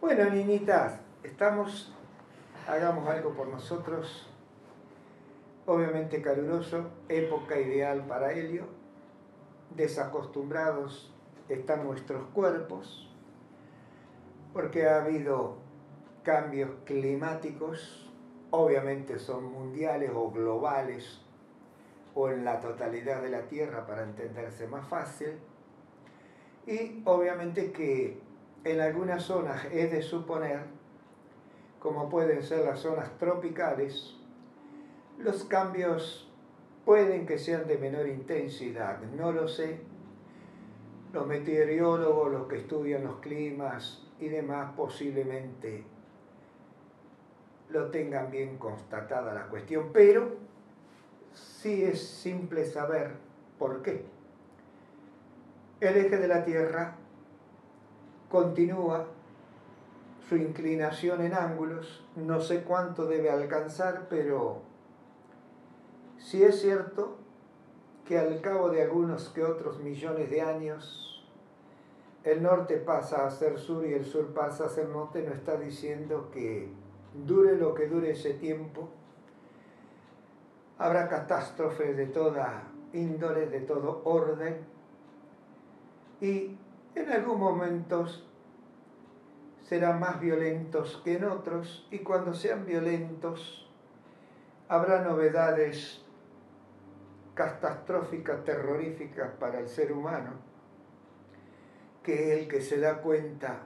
Bueno, niñitas, estamos, hagamos algo por nosotros. Obviamente caluroso, época ideal para Helio. Desacostumbrados están nuestros cuerpos, porque ha habido cambios climáticos, obviamente son mundiales o globales, o en la totalidad de la Tierra para entenderse más fácil. Y obviamente que en algunas zonas es de suponer, como pueden ser las zonas tropicales, los cambios pueden que sean de menor intensidad, no lo sé. Los meteorólogos, los que estudian los climas y demás, posiblemente lo tengan bien constatada la cuestión, pero sí es simple saber por qué. El eje de la Tierra continúa su inclinación en ángulos, no sé cuánto debe alcanzar, pero sí es cierto que al cabo de algunos que otros millones de años, el norte pasa a ser sur y el sur pasa a ser norte, no está diciendo que dure lo que dure ese tiempo, habrá catástrofes de toda índole, de todo orden, y en algunos momentos serán más violentos que en otros y cuando sean violentos habrá novedades catastróficas, terroríficas para el ser humano, que es el que se da cuenta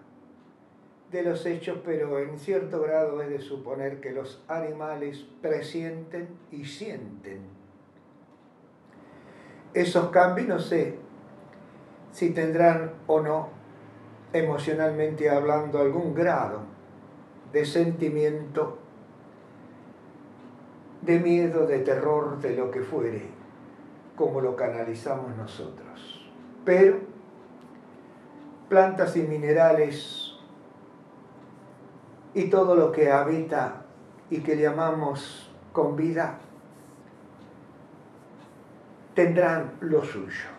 de los hechos, pero en cierto grado es de suponer que los animales presienten y sienten. Esos cambios no sé si tendrán o no, emocionalmente hablando, algún grado de sentimiento, de miedo, de terror, de lo que fuere, como lo canalizamos nosotros. Pero plantas y minerales y todo lo que habita y que llamamos con vida, tendrán lo suyo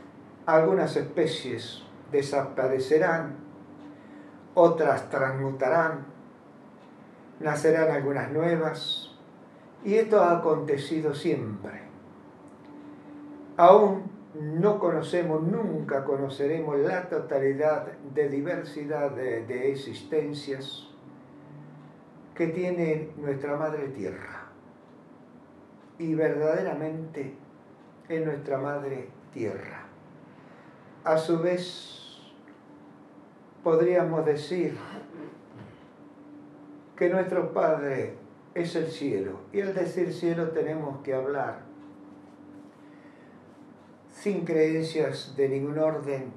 algunas especies desaparecerán, otras transmutarán, nacerán algunas nuevas, y esto ha acontecido siempre. Aún no conocemos, nunca conoceremos la totalidad de diversidad de, existencias que tiene nuestra Madre Tierra. Y verdaderamente en nuestra Madre Tierra a su vez podríamos decir que nuestro Padre es el cielo. Y al decir cielo tenemos que hablar sin creencias de ningún orden,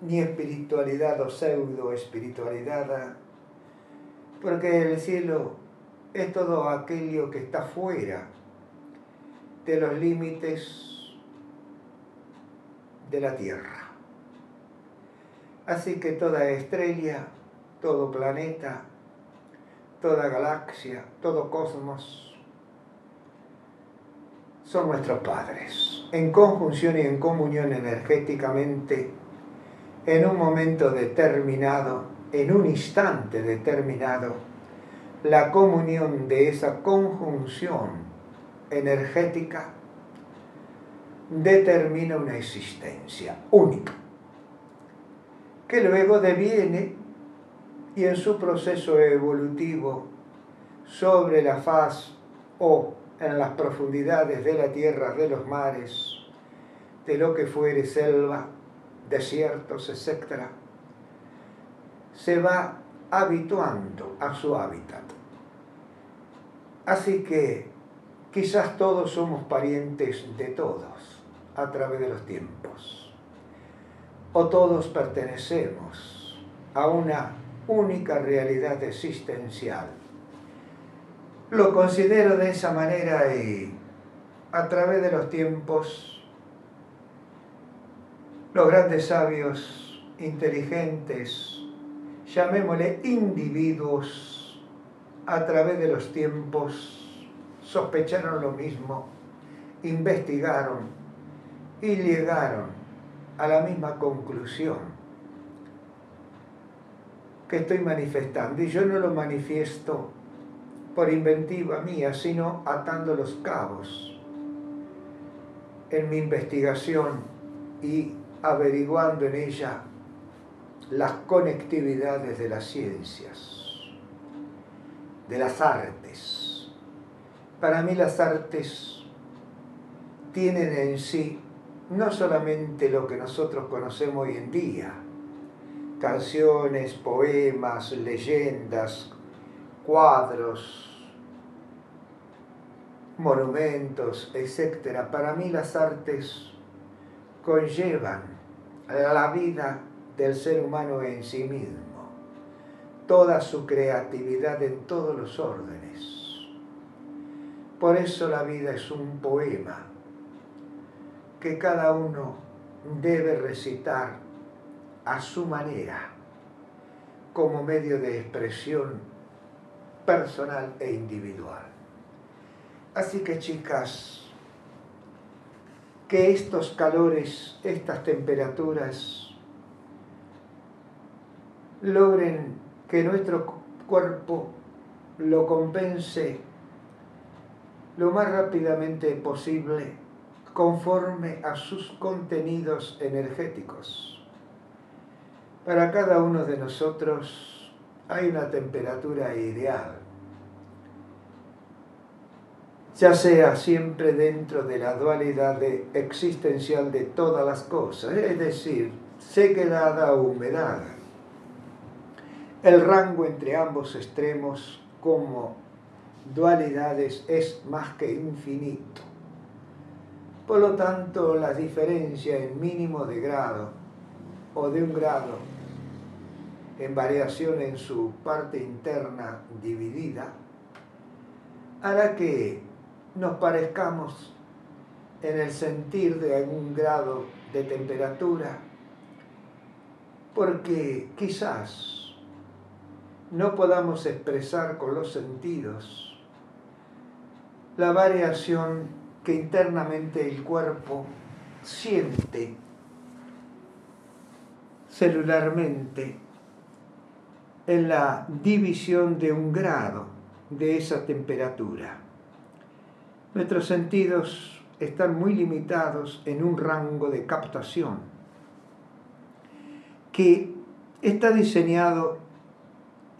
ni espiritualidad o pseudo espiritualidad, porque el cielo es todo aquello que está fuera de los límites de la Tierra. Así que toda estrella, todo planeta, toda galaxia, todo cosmos, son nuestros padres, en conjunción y en comunión energéticamente, en un momento determinado, en un instante determinado, la comunión de esa conjunción energética determina una existencia única, que luego deviene y en su proceso evolutivo sobre la faz o en las profundidades de la tierra, de los mares, de lo que fuere selva, desiertos, etc., se va habituando a su hábitat. Así que quizás todos somos parientes de todos a través de los tiempos. O todos pertenecemos a una única realidad existencial. Lo considero de esa manera y a través de los tiempos los grandes sabios inteligentes, llamémosle individuos, a través de los tiempos sospecharon lo mismo, investigaron y llegaron a la misma conclusión. que estoy manifestando. Y yo no lo manifiesto por inventiva mía, sino atando los cabos en mi investigación y averiguando en ella las conectividades de las ciencias, de las artes. Para mí las artes tienen en sí no solamente lo que nosotros conocemos hoy en día, canciones, poemas, leyendas, cuadros, monumentos, etc. Para mí las artes conllevan la vida del ser humano en sí mismo, toda su creatividad en todos los órdenes. Por eso la vida es un poema que cada uno debe recitar a su manera como medio de expresión personal e individual. Así que chicas, que estos calores, estas temperaturas, logren que nuestro cuerpo lo compense lo más rápidamente posible conforme a sus contenidos energéticos. Para cada uno de nosotros hay una temperatura ideal, ya sea siempre dentro de la dualidad existencial de todas las cosas, es decir, sequedad o humedad el rango entre ambos extremos como dualidades es más que infinito. Por lo tanto, la diferencia en mínimo de grado o de un grado en variación en su parte interna dividida hará que nos parezcamos en el sentir de algún grado de temperatura porque quizás no podamos expresar con los sentidos la variación que internamente el cuerpo siente celularmente en la división de un grado de esa temperatura. Nuestros sentidos están muy limitados en un rango de captación que está diseñado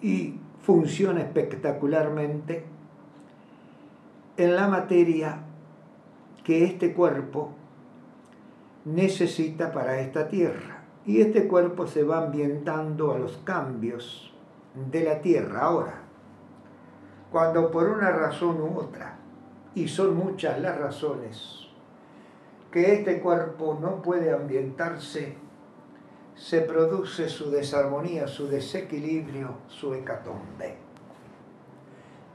y funciona espectacularmente en la materia que este cuerpo necesita para esta tierra. Y este cuerpo se va ambientando a los cambios de la tierra ahora. Cuando por una razón u otra, y son muchas las razones, que este cuerpo no puede ambientarse se produce su desarmonía, su desequilibrio, su hecatombe.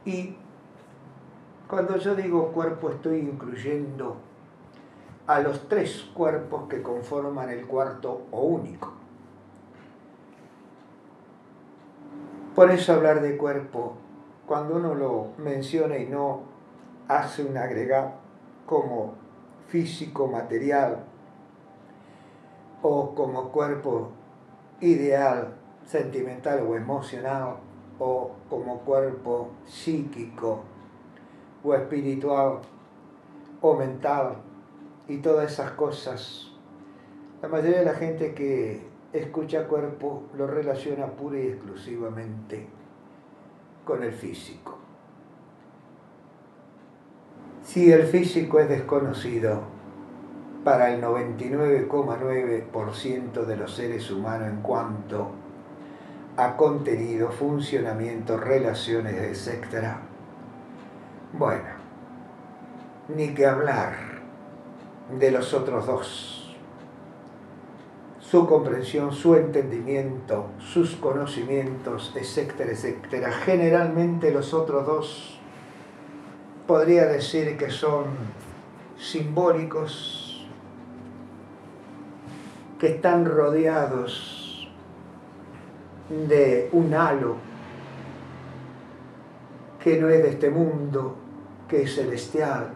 Y cuando yo digo cuerpo estoy incluyendo a los tres cuerpos que conforman el cuarto o único. Por eso hablar de cuerpo, cuando uno lo menciona y no hace un agregado como físico, material, o como cuerpo ideal, sentimental o emocional, o como cuerpo psíquico o espiritual o mental y todas esas cosas. La mayoría de la gente que escucha cuerpo lo relaciona pura y exclusivamente con el físico. Si el físico es desconocido, para el 99,9% de los seres humanos en cuanto a contenido, funcionamiento, relaciones, etc. Bueno, ni que hablar de los otros dos. Su comprensión, su entendimiento, sus conocimientos, etcétera, etcétera. Generalmente los otros dos podría decir que son simbólicos, que están rodeados de un halo que no es de este mundo, que es celestial,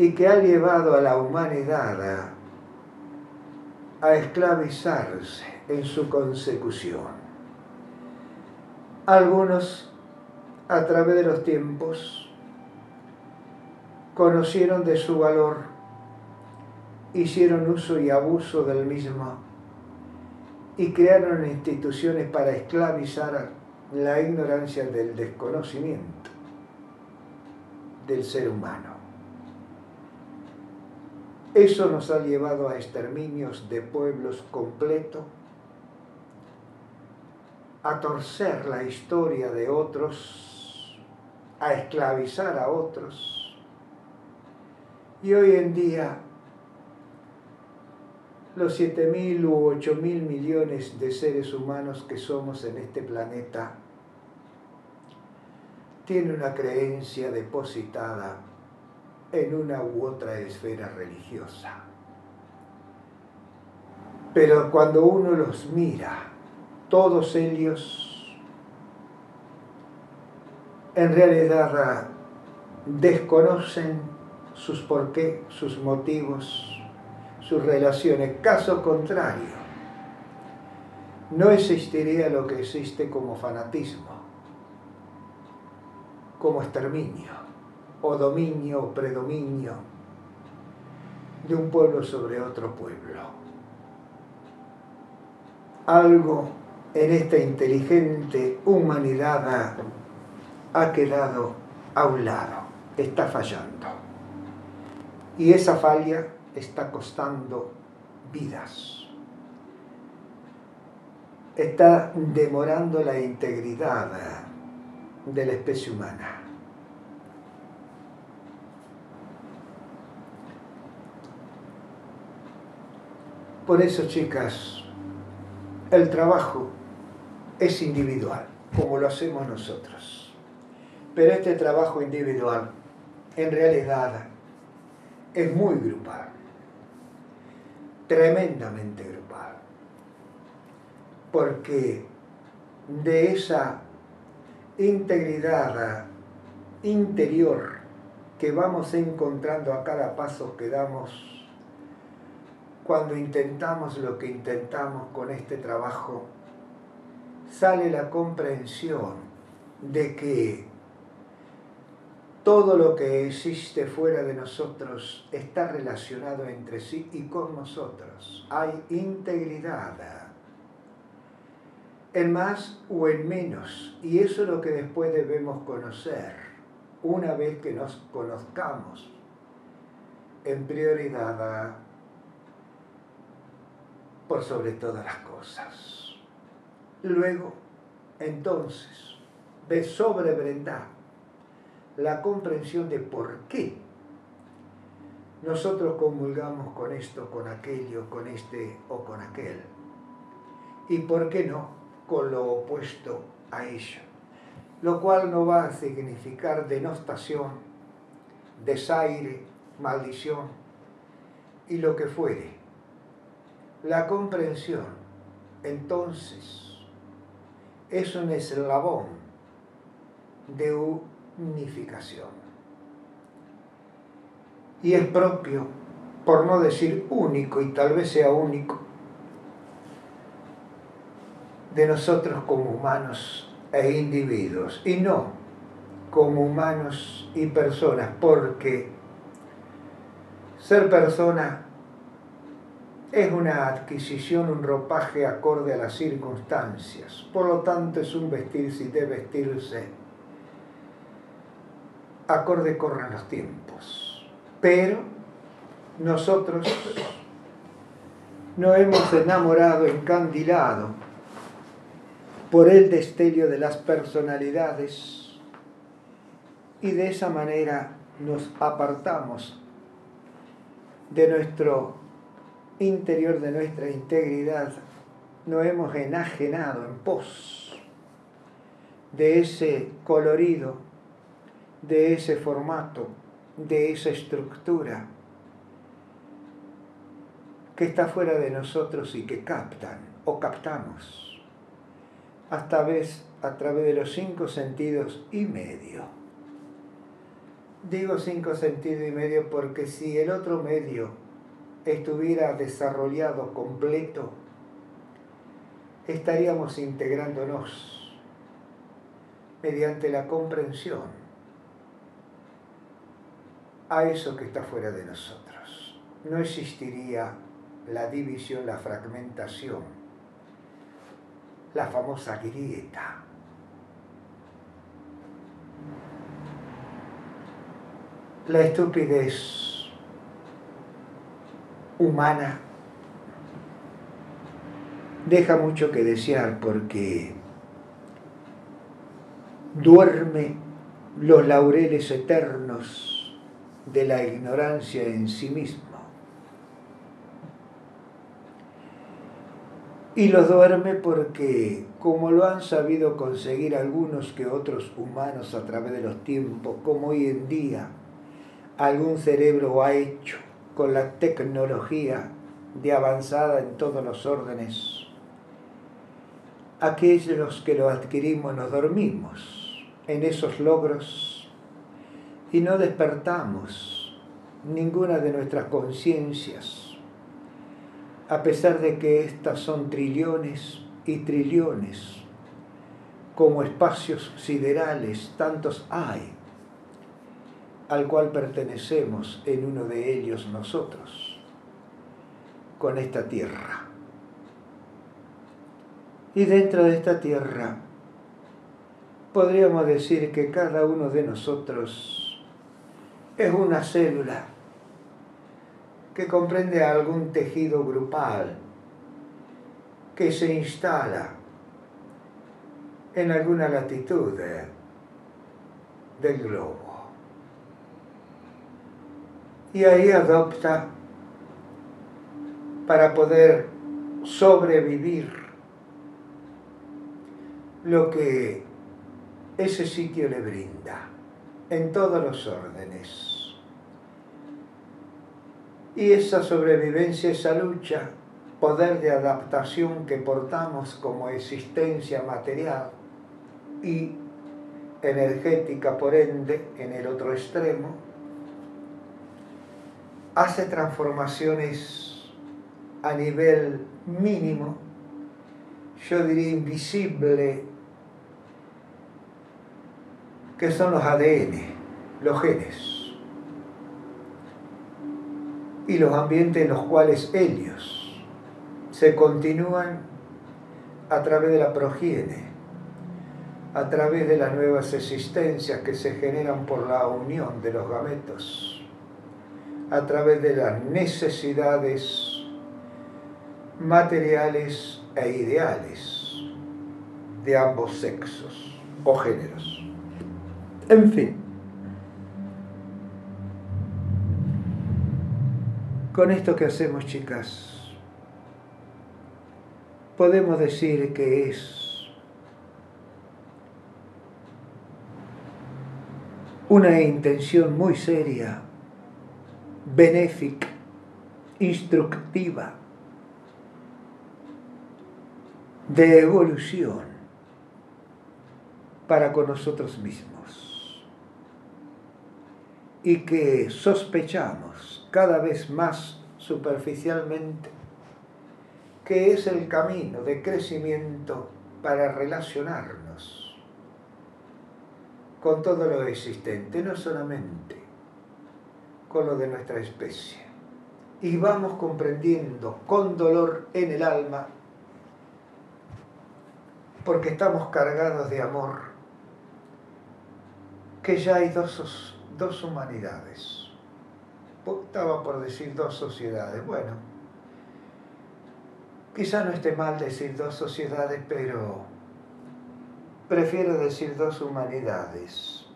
y que ha llevado a la humanidad a, esclavizarse en su consecución. Algunos, a través de los tiempos, conocieron de su valor, hicieron uso y abuso del mismo y crearon instituciones para esclavizar la ignorancia del desconocimiento del ser humano. Eso nos ha llevado a exterminios de pueblos completos, a torcer la historia de otros, a esclavizar a otros. Y hoy en día los 7.000 u 8.000 millones de seres humanos que somos en este planeta tienen una creencia depositada en una u otra esfera religiosa. Pero cuando uno los mira, todos ellos en realidad desconocen sus porqué, sus motivos, sus relaciones. Caso contrario, no existiría lo que existe como fanatismo, como exterminio o dominio o predominio de un pueblo sobre otro pueblo. Algo en esta inteligente humanidad ha quedado a un lado, está fallando. Y esa falla está costando vidas. Está demorando la integridad de la especie humana. Por eso, chicas, el trabajo es individual, como lo hacemos nosotros. Pero este trabajo individual, en realidad, es muy grupal, tremendamente grupal, porque de esa integridad interior que vamos encontrando a cada paso que damos cuando intentamos lo que intentamos con este trabajo, sale la comprensión de que todo lo que existe fuera de nosotros está relacionado entre sí y con nosotros. Hay integridad en más o en menos. Y eso es lo que después debemos conocer. Una vez que nos conozcamos en prioridad por sobre todas las cosas. Luego, entonces, de sobrebrendar la comprensión de por qué nosotros comulgamos con esto, con aquello, con este o con aquel. Y por qué no con lo opuesto a ello. Lo cual no va a significar denostación, desaire, maldición y lo que fuere la comprensión, entonces, es un eslabón de unificación. Y es propio, por no decir único, y tal vez sea único, de nosotros como humanos e individuos, y no como humanos y personas, porque ser persona es una adquisición, un ropaje acorde a las circunstancias. Por lo tanto, es un vestirse y de vestirse acorde corren los tiempos. Pero nosotros no hemos enamorado, encandilado por el destello de las personalidades. Y de esa manera nos apartamos de nuestro interior de nuestra integridad. No hemos enajenado en pos de ese colorido, de ese formato, de esa estructura que está fuera de nosotros y que captan o captamos hasta vez a través de los cinco sentidos y medio. Digo cinco sentidos y medio porque si el otro medio estuviera desarrollado completo, estaríamos integrándonos mediante la comprensión a eso que está fuera de nosotros. No existiría la división, la fragmentación, la famosa grieta. La estupidez humana deja mucho que desear porque duerme los laureles eternos de la ignorancia en sí mismo. Y los duerme porque, como lo han sabido conseguir algunos que otros humanos a través de los tiempos, como hoy en día algún cerebro ha hecho con la tecnología de avanzada en todos los órdenes. Aquellos que lo adquirimos nos dormimos en esos logros y no despertamos ninguna de nuestras conciencias, a pesar de que éstas son trillones y trillones, como espacios siderales, tantos hay, al cual pertenecemos en uno de ellos nosotros, con esta tierra. Y dentro de esta tierra podríamos decir que cada uno de nosotros es una célula que comprende algún tejido grupal que se instala en alguna latitud del globo. Y ahí adopta para poder sobrevivir lo que ese sitio le brinda en todos los órdenes. Y esa sobrevivencia, esa lucha, poder de adaptación que portamos como existencia material y energética, por ende, en el otro extremo, hace transformaciones a nivel mínimo, yo diría invisible, que son los ADN, los genes, y los ambientes en los cuales ellos se continúan a través de la progiene, a través de las nuevas existencias que se generan por la unión de los gametos, a través de las necesidades materiales e ideales de ambos sexos o géneros. En fin. Con esto que hacemos, chicas, podemos decir que es una intención muy seria, benéfica, instructiva, de evolución para con nosotros mismos y que sospechamos cada vez más superficialmente que es el camino de crecimiento para relacionarnos con todo lo existente, no solamente con lo de nuestra especie. Y vamos comprendiendo con dolor en el alma, porque estamos cargados de amor, que ya hay dos dos humanidades. Estaba por decir dos sociedades. Bueno, quizá no esté mal decir dos sociedades, pero prefiero decir dos humanidades.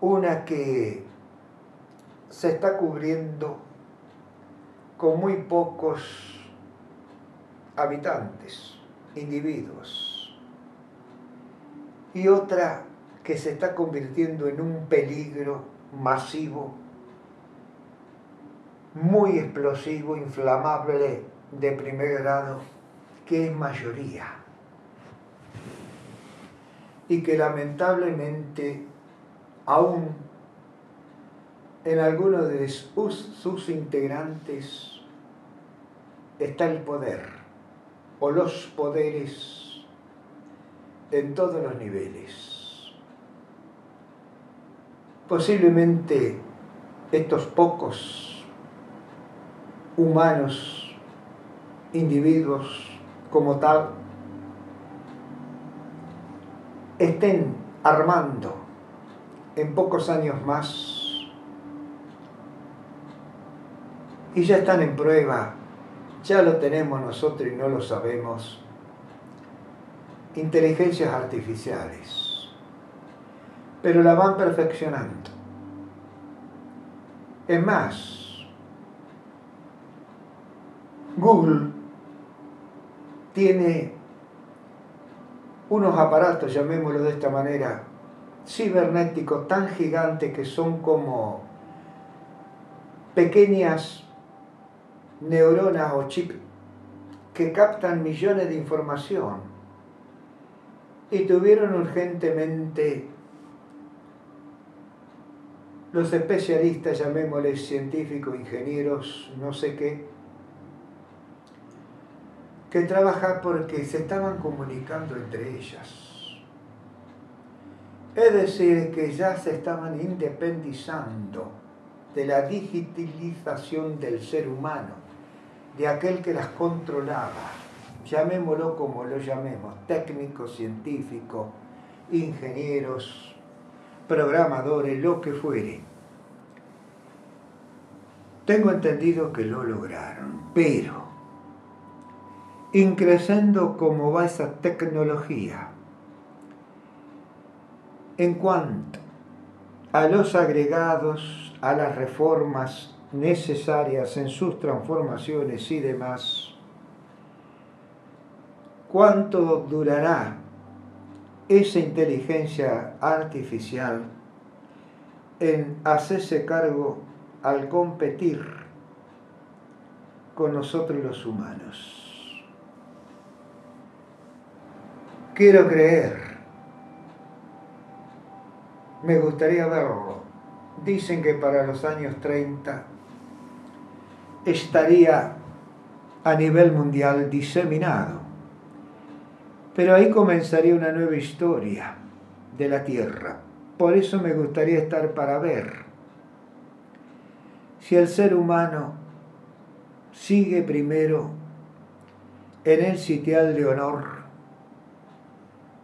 Una que se está cubriendo con muy pocos habitantes, individuos, y otra que se está convirtiendo en un peligro masivo, muy explosivo, inflamable de primer grado, que es mayoría. Y que lamentablemente aún en algunos de sus integrantes está el poder o los poderes en todos los niveles. Posiblemente estos pocos humanos, individuos como tal, estén armando en pocos años más y ya están en prueba, ya lo tenemos nosotros y no lo sabemos, inteligencias artificiales, pero la van perfeccionando. Es más, Google tiene unos aparatos, llamémoslo de esta manera, cibernéticos tan gigantes que son como pequeñas neuronas o chips que captan millones de información. Y tuvieron urgentemente los especialistas, llamémosles científicos, ingenieros, no sé qué, que trabajar porque se estaban comunicando entre ellas. Es decir, que ya se estaban independizando de la digitalización del ser humano, de aquel que las controlaba, llamémoslo como lo llamemos, técnicos, científicos, ingenieros, programadores, lo que fuere. Tengo entendido que lo lograron, pero increciendo cómo va esa tecnología. En cuanto a los agregados, a las reformas necesarias en sus transformaciones y demás, ¿cuánto durará esa inteligencia artificial en hacerse cargo al competir con nosotros los humanos? Quiero creer. Me gustaría verlo. Dicen que para los años 30 estaría a nivel mundial diseminado. Pero ahí comenzaría una nueva historia de la Tierra. Por eso me gustaría estar para ver si el ser humano sigue primero en el sitial de honor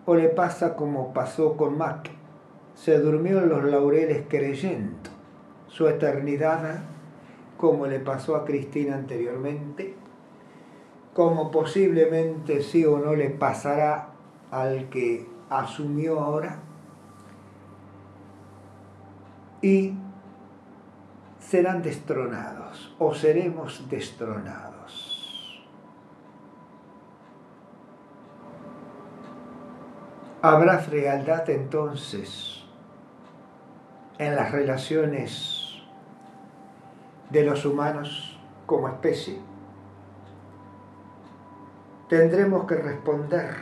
o le pasa como pasó con Mac. Se durmió en los laureles creyendo su eternidad, como le pasó a Cristina anteriormente, como posiblemente sí o no le pasará al que asumió ahora. Y serán destronados o seremos destronados. ¿Habrá frialdad entonces en las relaciones de los humanos como especie? Tendremos que responder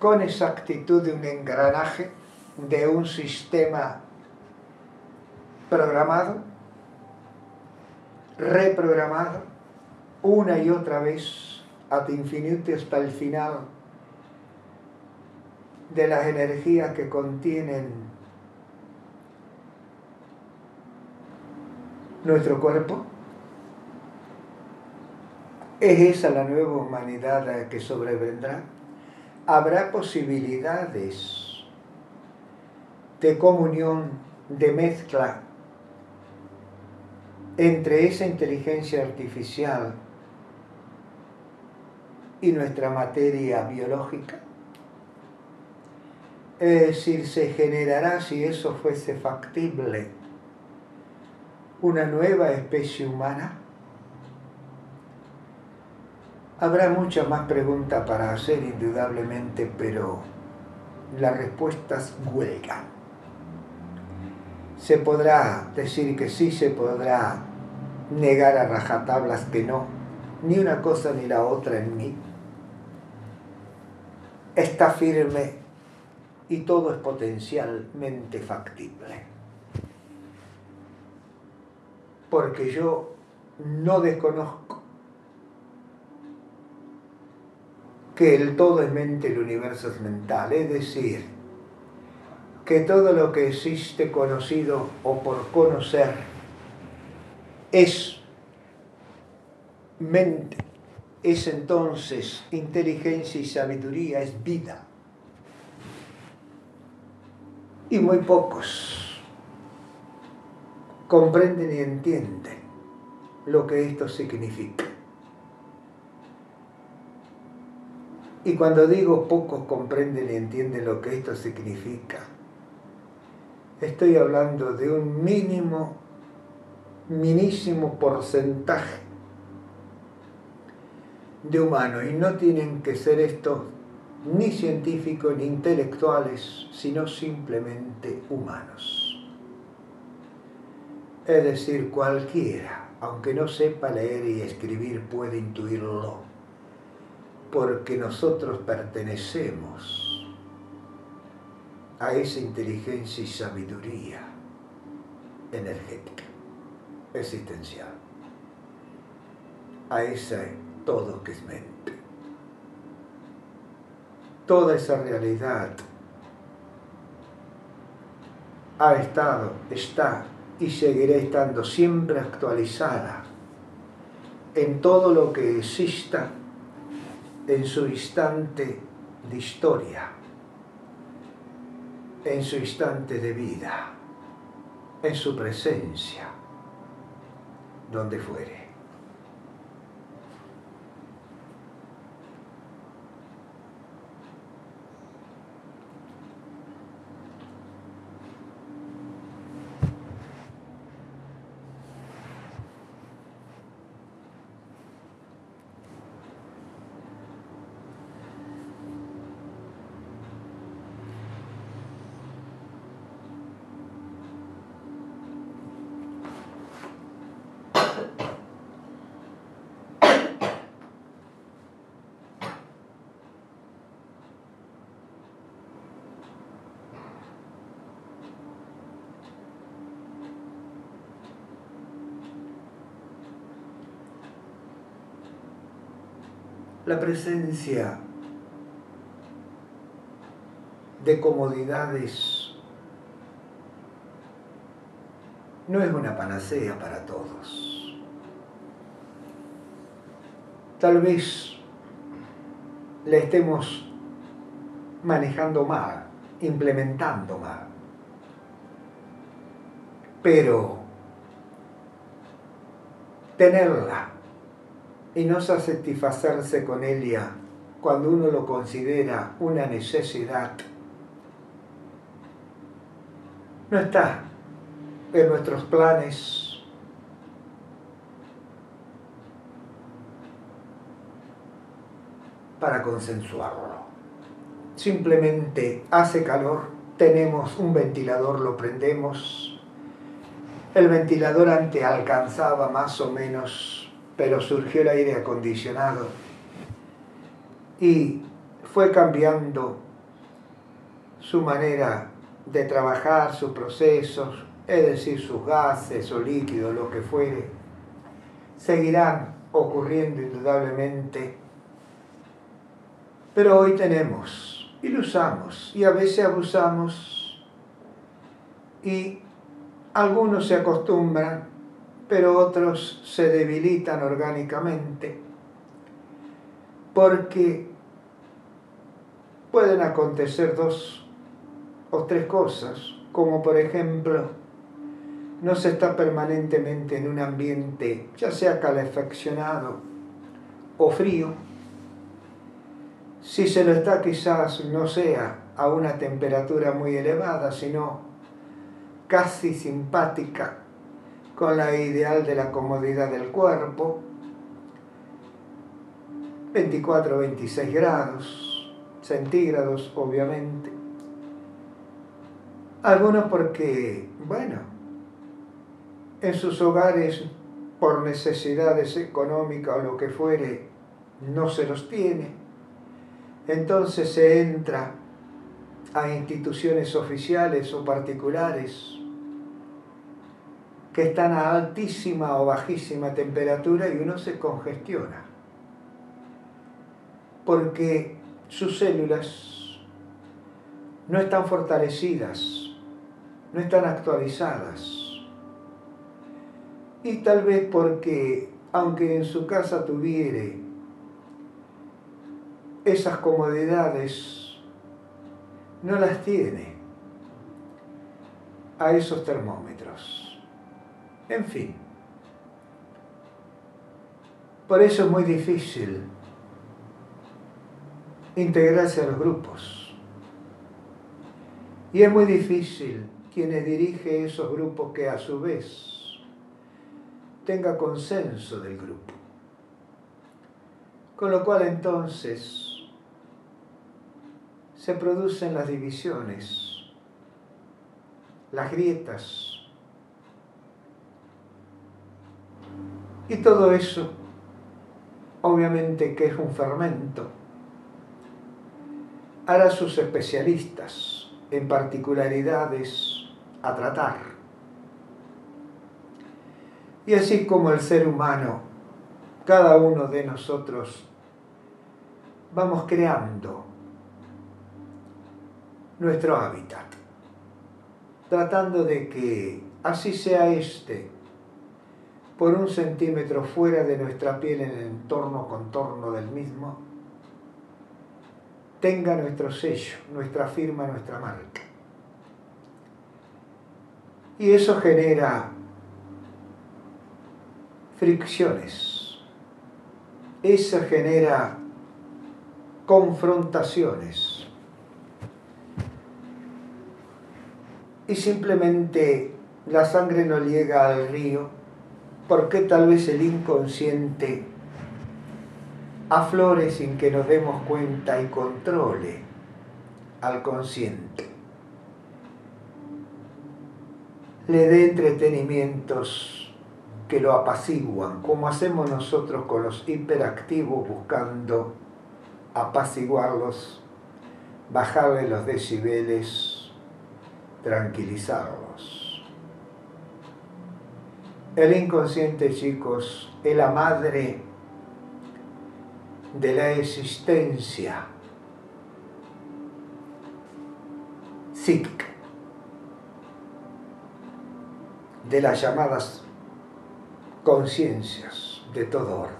con exactitud de un engranaje, de un sistema programado, reprogramado, una y otra vez, ad infinito hasta el final de las energías que contienen nuestro cuerpo? ¿Es esa la nueva humanidad que sobrevendrá? ¿Habrá posibilidades de comunión, de mezcla entre esa inteligencia artificial y nuestra materia biológica? Es decir, se generará, si eso fuese factible, una nueva especie humana. Habrá muchas más preguntas para hacer, indudablemente, pero las respuestas huelgan. Se podrá decir que sí, se podrá negar a rajatablas que no, ni una cosa ni la otra en mí. Está firme y todo es potencialmente factible. Porque yo no desconozco que el todo es mente, el universo es mental, es decir, que todo lo que existe conocido o por conocer es mente, es entonces inteligencia y sabiduría, es vida. Y muy pocos comprenden y entienden lo que esto significa. Y cuando digo pocos comprenden y entienden lo que esto significa, estoy hablando de un mínimo, minísimo porcentaje de humanos. Y no tienen que ser estos ni científicos ni intelectuales, sino simplemente humanos. Es decir, cualquiera, aunque no sepa leer y escribir, puede intuirlo porque nosotros pertenecemos a esa inteligencia y sabiduría energética, existencial, a ese todo que es mente. Toda esa realidad ha estado, está y seguirá estando siempre actualizada en todo lo que exista en su instante de historia, en su instante de vida, en su presencia, donde fuere. La presencia de comodidades no es una panacea para todos. Tal vez la estemos manejando mal, implementando mal. Pero tenerla y no satisfacerse con ella cuando uno lo considera una necesidad. No está en nuestros planes. para consensuarlo. Simplemente hace calor, tenemos un ventilador, lo prendemos. El ventilador antes alcanzaba más o menos pero surgió el aire acondicionado y fue cambiando su manera de trabajar, sus procesos, es decir, sus gases o líquidos, lo que fuere, seguirán ocurriendo indudablemente. Pero hoy tenemos y lo usamos y a veces abusamos y algunos se acostumbran pero otros se debilitan orgánicamente porque pueden acontecer dos o tres cosas, como por ejemplo, no se está permanentemente en un ambiente ya sea calefaccionado o frío, si se lo está quizás no sea a una temperatura muy elevada, sino casi simpática con la ideal de la comodidad del cuerpo, 24-26 grados centígrados, obviamente. Algunos porque, bueno, en sus hogares, por necesidades económicas o lo que fuere, no se los tiene. Entonces se entra a instituciones oficiales o particulares que están a altísima o bajísima temperatura y uno se congestiona. porque sus células no están fortalecidas, no están actualizadas. Y tal vez porque, aunque en su casa tuviere esas comodidades, no las tiene a esos termómetros. En fin, por eso es muy difícil integrarse a los grupos. Y es muy difícil quienes dirige esos grupos que a su vez tenga consenso del grupo. Con lo cual entonces se producen las divisiones, las grietas. Y todo eso, obviamente que es un fermento, hará sus especialistas en particularidades a tratar. Y así como el ser humano, cada uno de nosotros, vamos creando nuestro hábitat, tratando de que así sea este, por un centímetro fuera de nuestra piel en el entorno contorno del mismo, tenga nuestro sello, nuestra firma, nuestra marca. Y eso genera fricciones, eso genera confrontaciones. Y simplemente la sangre no llega al río porque tal vez el inconsciente aflore sin que nos demos cuenta y controle al consciente. Le dé entretenimientos que lo apaciguan, como hacemos nosotros con los hiperactivos buscando apaciguarlos, bajarle los decibeles, tranquilizarlos. El inconsciente, chicos, es la madre de la existencia psíquica, de las llamadas conciencias de todo orden.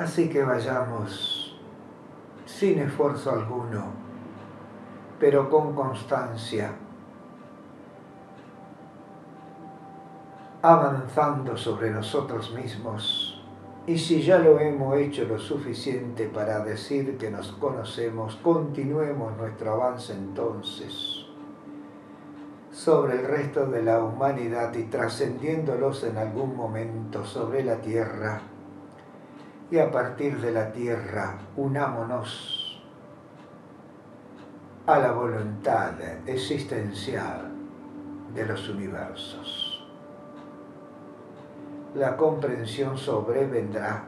Así que vayamos sin esfuerzo alguno pero con constancia, avanzando sobre nosotros mismos. Y si ya lo hemos hecho lo suficiente para decir que nos conocemos, continuemos nuestro avance entonces sobre el resto de la humanidad y trascendiéndolos en algún momento sobre la tierra. Y a partir de la tierra, unámonos a la voluntad existencial de los universos. La comprensión sobrevendrá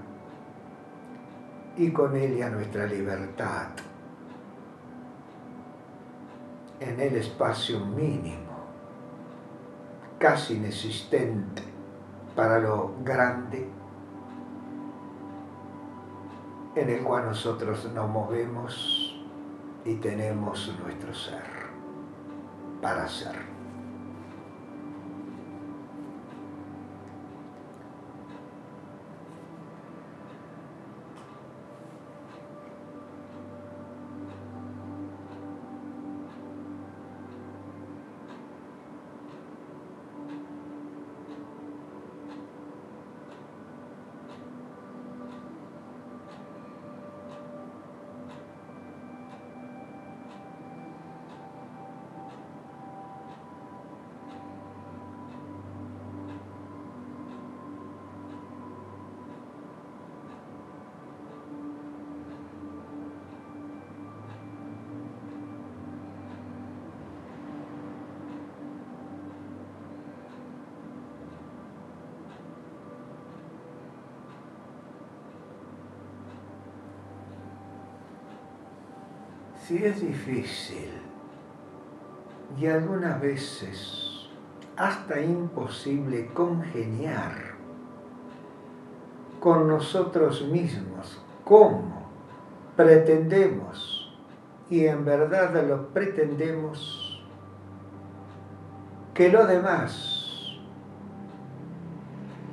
y con ella nuestra libertad en el espacio mínimo, casi inexistente para lo grande, en el cual nosotros nos movemos y tenemos nuestro ser para ser. Si es difícil. Y algunas veces hasta imposible congeniar con nosotros mismos, como pretendemos, y en verdad lo pretendemos, que los demás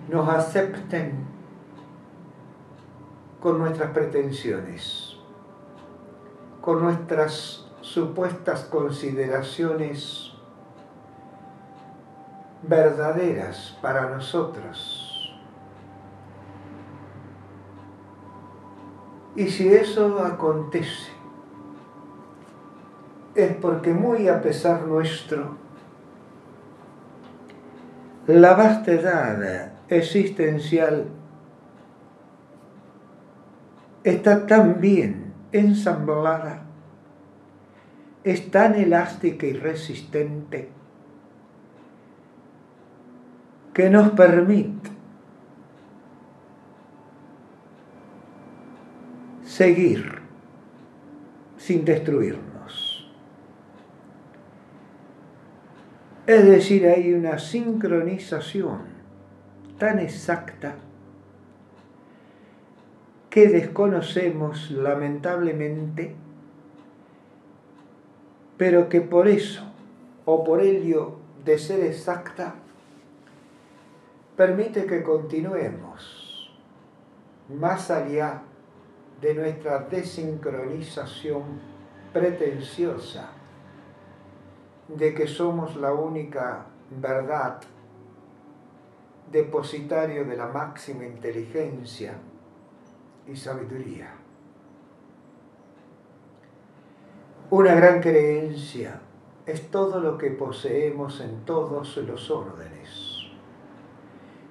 nos acepten con nuestras pretensiones, con nuestras supuestas consideraciones verdaderas para nosotros. Y si eso acontece, es porque muy a pesar nuestro, la vastedad existencial está tan bien ensamblada, es tan elástica y resistente, que nos permite seguir sin destruirnos. Es decir, hay una sincronización tan exacta que desconocemos lamentablemente, pero que por eso, o por ello de ser exacta, permite que continuemos más allá de nuestra desincronización pretenciosa de que somos la única verdad, depositario de la máxima inteligencia, y sabiduría. Una gran creencia es todo lo que poseemos en todos los órdenes.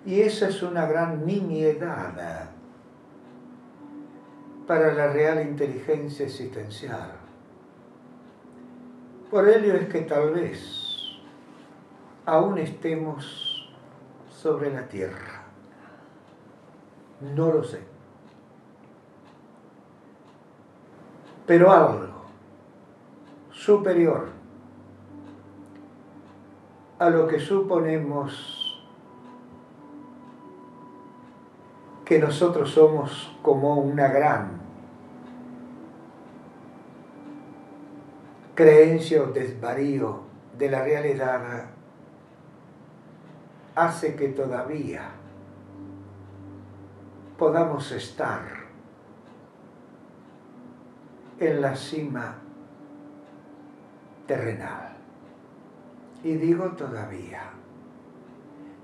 Y esa es una gran nimiedad para la real inteligencia existencial. Por ello es que tal vez aún estemos sobre la tierra. No lo sé. Pero algo superior a lo que suponemos que nosotros somos como una gran creencia o desvarío de la realidad hace que todavía podamos estar en la cima terrenal. Y digo todavía,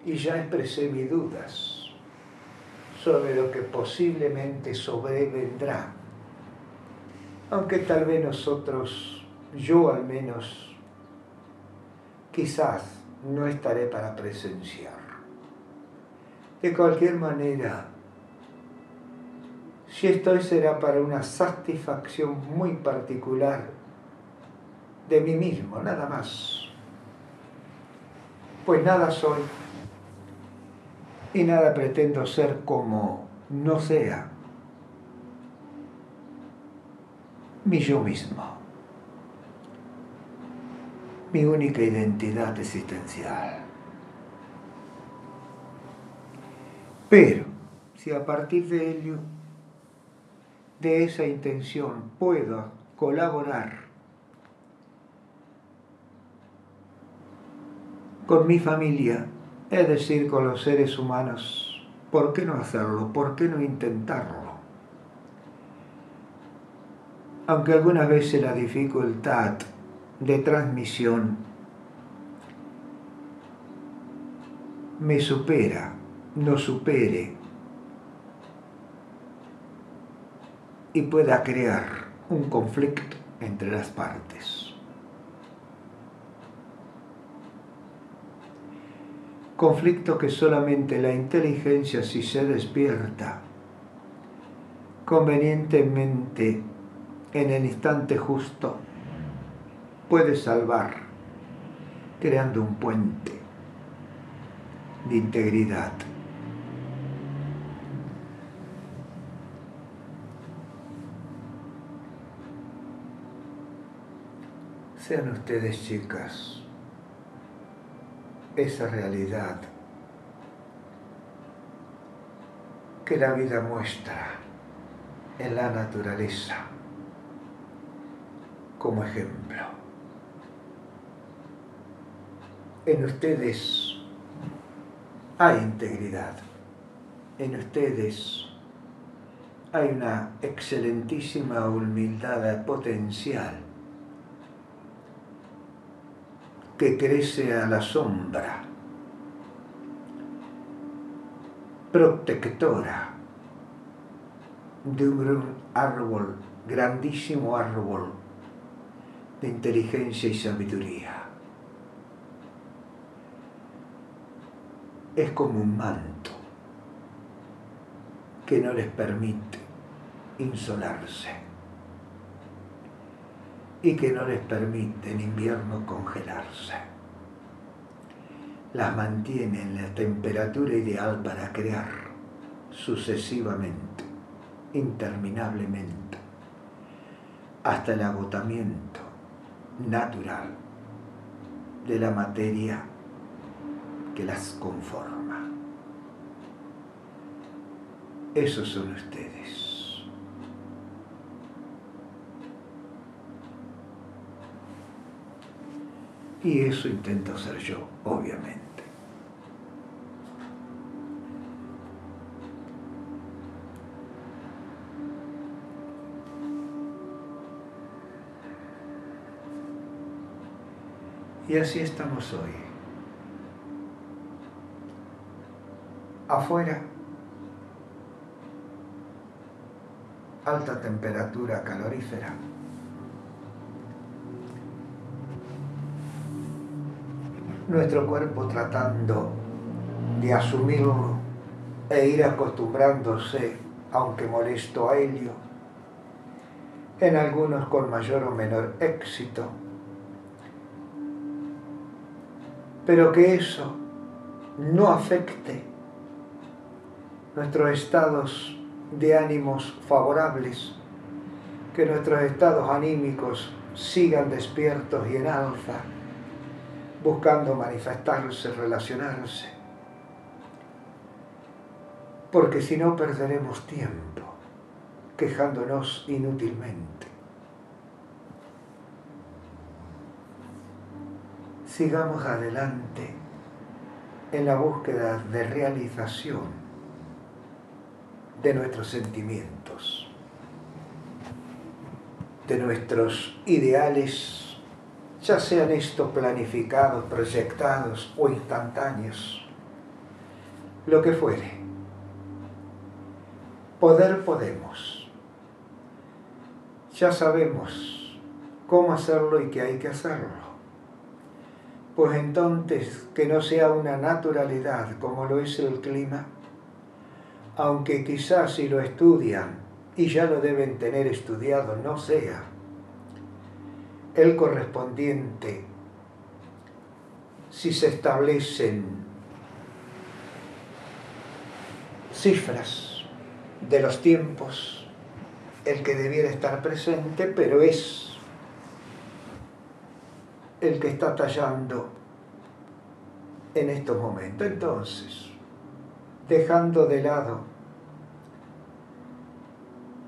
y ya expresé mis dudas sobre lo que posiblemente sobrevendrá, aunque tal vez nosotros, yo al menos, quizás no estaré para presenciar. De cualquier manera, si estoy será para una satisfacción muy particular de mí mismo, nada más. Pues nada soy y nada pretendo ser como no sea mi yo mismo, mi única identidad existencial. Pero si a partir de ello de esa intención puedo colaborar con mi familia, es decir, con los seres humanos, ¿por qué no hacerlo? ¿Por qué no intentarlo? Aunque algunas veces la dificultad de transmisión me supera, no supere y pueda crear un conflicto entre las partes. Conflicto que solamente la inteligencia, si se despierta convenientemente en el instante justo, puede salvar, creando un puente de integridad. Sean ustedes chicas esa realidad que la vida muestra en la naturaleza como ejemplo. En ustedes hay integridad, en ustedes hay una excelentísima humildad potencial que crece a la sombra, protectora de un gran árbol, grandísimo árbol de inteligencia y sabiduría. Es como un manto que no les permite insolarse y que no les permite en invierno congelarse. Las mantiene en la temperatura ideal para crear sucesivamente, interminablemente, hasta el agotamiento natural de la materia que las conforma. Esos son ustedes. Y eso intento ser yo, obviamente. Y así estamos hoy. Afuera, alta temperatura calorífera. Nuestro cuerpo tratando de asumirlo e ir acostumbrándose, aunque molesto a ello, en algunos con mayor o menor éxito, pero que eso no afecte nuestros estados de ánimos favorables, que nuestros estados anímicos sigan despiertos y en alza buscando manifestarse, relacionarse. Porque si no perderemos tiempo quejándonos inútilmente. Sigamos adelante en la búsqueda de realización de nuestros sentimientos, de nuestros ideales ya sean estos planificados, proyectados o instantáneos, lo que fuere. Poder podemos. Ya sabemos cómo hacerlo y que hay que hacerlo. Pues entonces que no sea una naturalidad como lo es el clima, aunque quizás si lo estudian y ya lo deben tener estudiado, no sea el correspondiente si se establecen cifras de los tiempos, el que debiera estar presente, pero es el que está tallando en estos momentos. Entonces, dejando de lado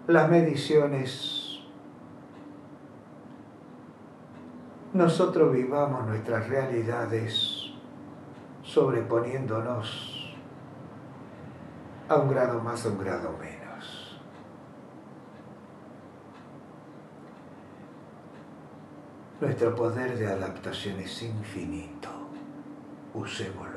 las mediciones nosotros vivamos nuestras realidades sobreponiéndonos a un grado más, a un grado menos. Nuestro poder de adaptación es infinito. Usémoslo.